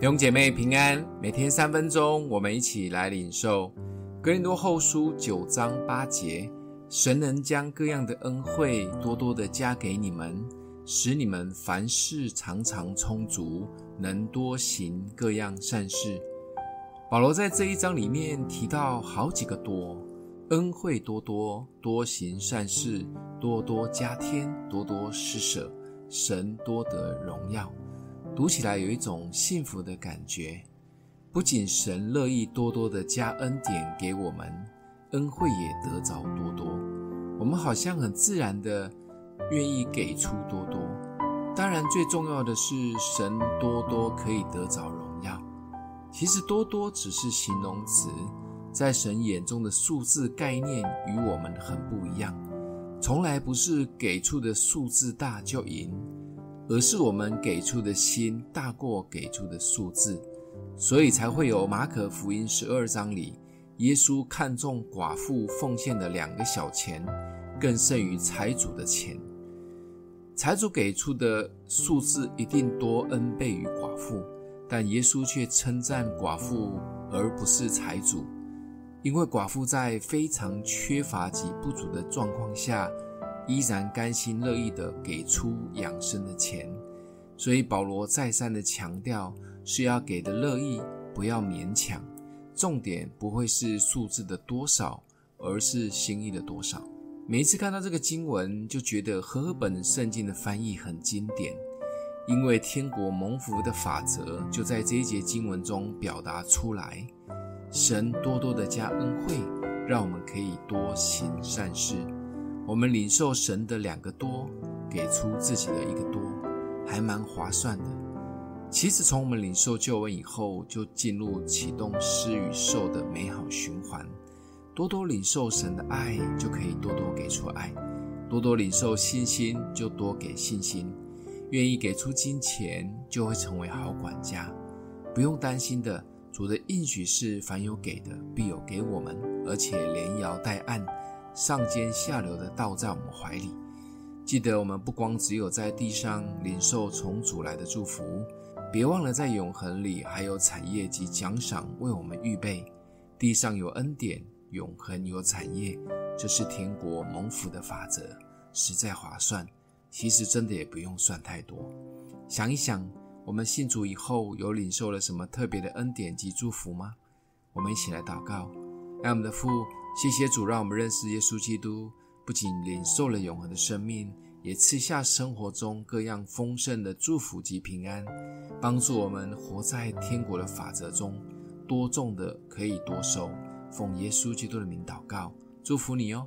弟兄姐妹平安，每天三分钟，我们一起来领受格林多后书九章八节：神能将各样的恩惠多多的加给你们，使你们凡事常常充足，能多行各样善事。保罗在这一章里面提到好几个多，恩惠多多，多行善事，多多加添，多多施舍，神多得荣耀。读起来有一种幸福的感觉，不仅神乐意多多的加恩典给我们，恩惠也得着多多，我们好像很自然的愿意给出多多。当然，最重要的是神多多可以得着荣耀。其实多多只是形容词，在神眼中的数字概念与我们很不一样，从来不是给出的数字大就赢。而是我们给出的心大过给出的数字，所以才会有马可福音十二章里，耶稣看中寡妇奉献的两个小钱，更胜于财主的钱。财主给出的数字一定多 n 倍于寡妇，但耶稣却称赞寡妇而不是财主，因为寡妇在非常缺乏及不足的状况下。依然甘心乐意地给出养生的钱，所以保罗再三的强调是要给的乐意，不要勉强。重点不会是数字的多少，而是心意的多少。每一次看到这个经文，就觉得和合本圣经的翻译很经典，因为天国蒙福的法则就在这一节经文中表达出来。神多多的加恩惠，让我们可以多行善事。我们领受神的两个多，给出自己的一个多，还蛮划算的。其实从我们领受救恩以后，就进入启动施与受的美好循环。多多领受神的爱，就可以多多给出爱；多多领受信心，就多给信心。愿意给出金钱，就会成为好管家。不用担心的，主的应许是：凡有给的，必有给我们，而且连摇带按。上尖下流的倒在我们怀里。记得我们不光只有在地上领受从主来的祝福，别忘了在永恒里还有产业及奖赏为我们预备。地上有恩典，永恒有产业，这是天国蒙福的法则，实在划算。其实真的也不用算太多。想一想，我们信主以后有领受了什么特别的恩典及祝福吗？我们一起来祷告，让我们的父。谢谢主，让我们认识耶稣基督，不仅领受了永恒的生命，也赐下生活中各样丰盛的祝福及平安，帮助我们活在天国的法则中，多种的可以多收。奉耶稣基督的名祷告，祝福你哦。